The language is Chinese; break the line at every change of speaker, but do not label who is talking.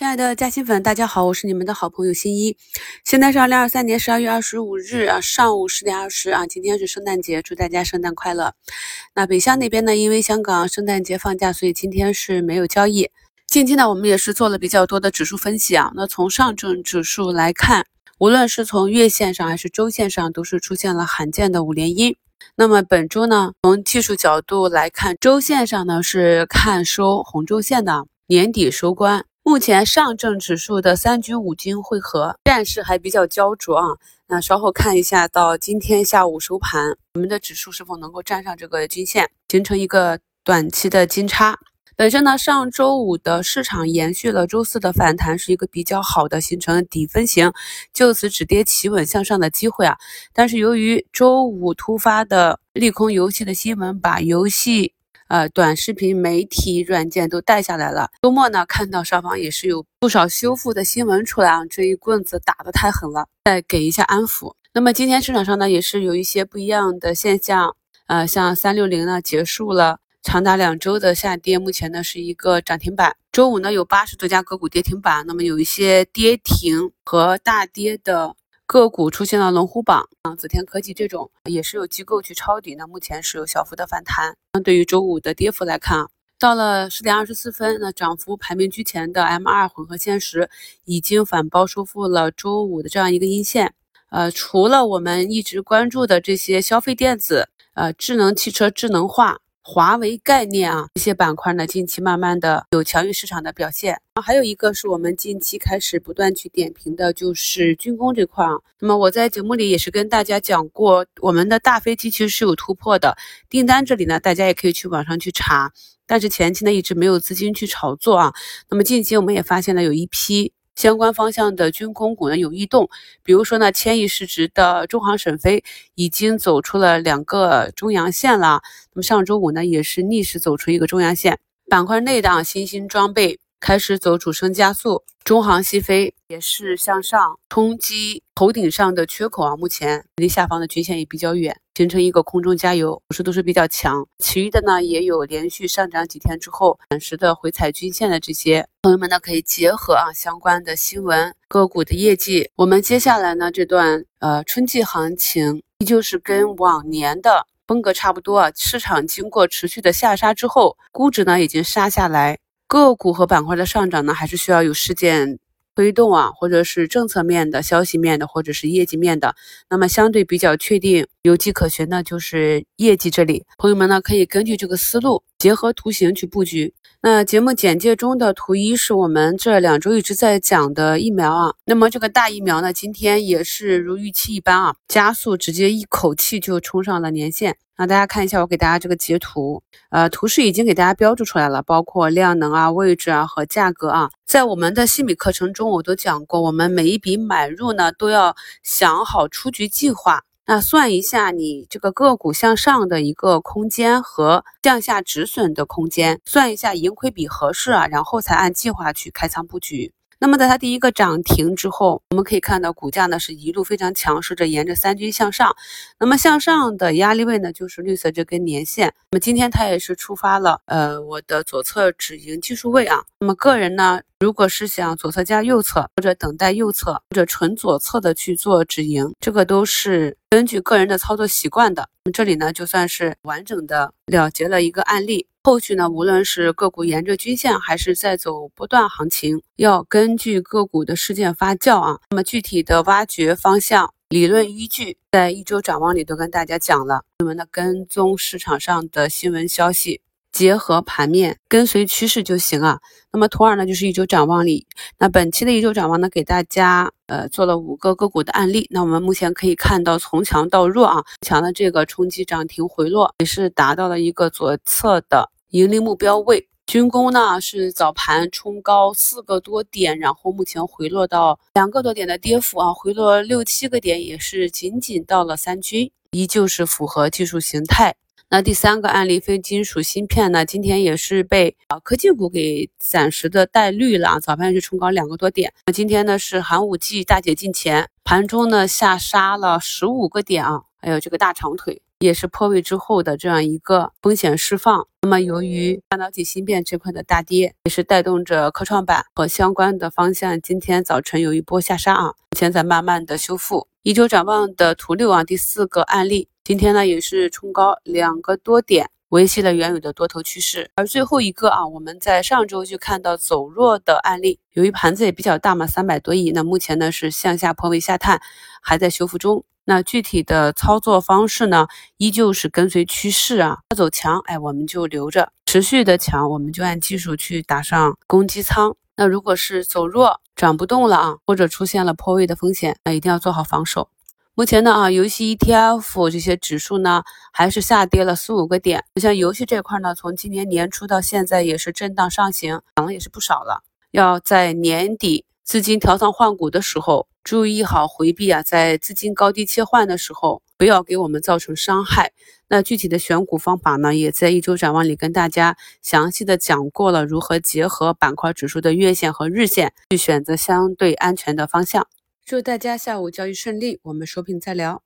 亲爱的嘉兴粉，大家好，我是你们的好朋友新一。现在是二零二三年十二月二十五日啊，上午十点二十啊，今天是圣诞节，祝大家圣诞快乐。那北向那边呢，因为香港圣诞节放假，所以今天是没有交易。近期呢，我们也是做了比较多的指数分析啊。那从上证指数来看，无论是从月线上还是周线上，都是出现了罕见的五连阴。那么本周呢，从技术角度来看，周线上呢是看收红周线的，年底收官。目前上证指数的三局五金汇合，战事还比较焦灼啊。那稍后看一下，到今天下午收盘，我们的指数是否能够站上这个均线，形成一个短期的金叉。本身呢，上周五的市场延续了周四的反弹，是一个比较好的形成底分型，就此止跌企稳向上的机会啊。但是由于周五突发的利空游戏的新闻，把游戏。呃，短视频媒体软件都带下来了。周末呢，看到上方也是有不少修复的新闻出来啊，这一棍子打得太狠了，再给一下安抚。那么今天市场上呢，也是有一些不一样的现象。呃，像三六零呢，结束了长达两周的下跌，目前呢是一个涨停板。周五呢，有八十多家个股跌停板，那么有一些跌停和大跌的。个股出现了龙虎榜啊，紫天科技这种也是有机构去抄底，那目前是有小幅的反弹。相对于周五的跌幅来看啊，到了十点二十四分，那涨幅排名居前的 M 二混合现实已经反包收复了周五的这样一个阴线。呃，除了我们一直关注的这些消费电子、呃智能汽车、智能化。华为概念啊，这些板块呢，近期慢慢的有强于市场的表现啊。还有一个是我们近期开始不断去点评的，就是军工这块啊。那么我在节目里也是跟大家讲过，我们的大飞机其实是有突破的订单，这里呢，大家也可以去网上去查。但是前期呢，一直没有资金去炒作啊。那么近期我们也发现了有一批。相关方向的军工股呢有异动，比如说呢，千亿市值的中航沈飞已经走出了两个中阳线了。那么上周五呢，也是逆势走出一个中阳线。板块内的新兴装备。开始走主升加速，中航西飞也是向上冲击头顶上的缺口啊，目前离下方的均线也比较远，形成一个空中加油，走势都是比较强。其余的呢也有连续上涨几天之后暂时的回踩均线的这些朋友们呢，可以结合啊相关的新闻个股的业绩，我们接下来呢这段呃春季行情依旧是跟往年的风格差不多啊，市场经过持续的下杀之后，估值呢已经杀下来。个股和板块的上涨呢，还是需要有事件推动啊，或者是政策面的消息面的，或者是业绩面的。那么相对比较确定有迹可循的，就是业绩这里。朋友们呢，可以根据这个思路，结合图形去布局。那节目简介中的图一是我们这两周一直在讲的疫苗啊。那么这个大疫苗呢，今天也是如预期一般啊，加速直接一口气就冲上了年线。那大家看一下，我给大家这个截图，呃，图示已经给大家标注出来了，包括量能啊、位置啊和价格啊。在我们的细米课程中，我都讲过，我们每一笔买入呢，都要想好出局计划。那算一下你这个个股向上的一个空间和向下止损的空间，算一下盈亏比合适啊，然后才按计划去开仓布局。那么在它第一个涨停之后，我们可以看到股价呢是一路非常强势的沿着三均向上。那么向上的压力位呢就是绿色这根年线。那么今天它也是触发了呃我的左侧止盈技术位啊。那么个人呢，如果是想左侧加右侧，或者等待右侧，或者纯左侧的去做止盈，这个都是根据个人的操作习惯的。这里呢就算是完整的了结了一个案例。后续呢，无论是个股沿着均线，还是在走波段行情，要根据个股的事件发酵啊。那么具体的挖掘方向、理论依据，在一周展望里都跟大家讲了。你们的跟踪市场上的新闻消息。结合盘面跟随趋势就行啊。那么图二呢，就是一周展望里。那本期的一周展望呢，给大家呃做了五个个股的案例。那我们目前可以看到，从强到弱啊，强的这个冲击涨停回落，也是达到了一个左侧的盈利目标位。军工呢是早盘冲高四个多点，然后目前回落到两个多点的跌幅啊，回落六七个点，也是仅仅到了三均，依旧是符合技术形态。那第三个案例，非金属芯片呢，今天也是被啊科技股给暂时的带绿了啊，早盘是冲高两个多点。那今天呢是寒武纪大解禁前，盘中呢下杀了十五个点啊，还有这个大长腿，也是破位之后的这样一个风险释放。那么由于半导体芯片这块的大跌，也是带动着科创板和相关的方向，今天早晨有一波下杀啊，现在慢慢的修复。一周展望的图六啊，第四个案例，今天呢也是冲高两个多点。维系了原有的多头趋势，而最后一个啊，我们在上周就看到走弱的案例，由于盘子也比较大嘛，三百多亿，那目前呢是向下破位下探，还在修复中。那具体的操作方式呢，依旧是跟随趋势啊，要走强，哎，我们就留着；持续的强，我们就按技术去打上攻击仓。那如果是走弱，涨不动了啊，或者出现了破位的风险，那一定要做好防守。目前呢啊，游戏 ETF 这些指数呢还是下跌了四五个点。像游戏这块呢，从今年年初到现在也是震荡上行，涨了也是不少了。要在年底资金调仓换股的时候，注意好回避啊，在资金高低切换的时候，不要给我们造成伤害。那具体的选股方法呢，也在一周展望里跟大家详细的讲过了，如何结合板块指数的月线和日线去选择相对安全的方向。祝大家下午交易顺利，我们收评再聊。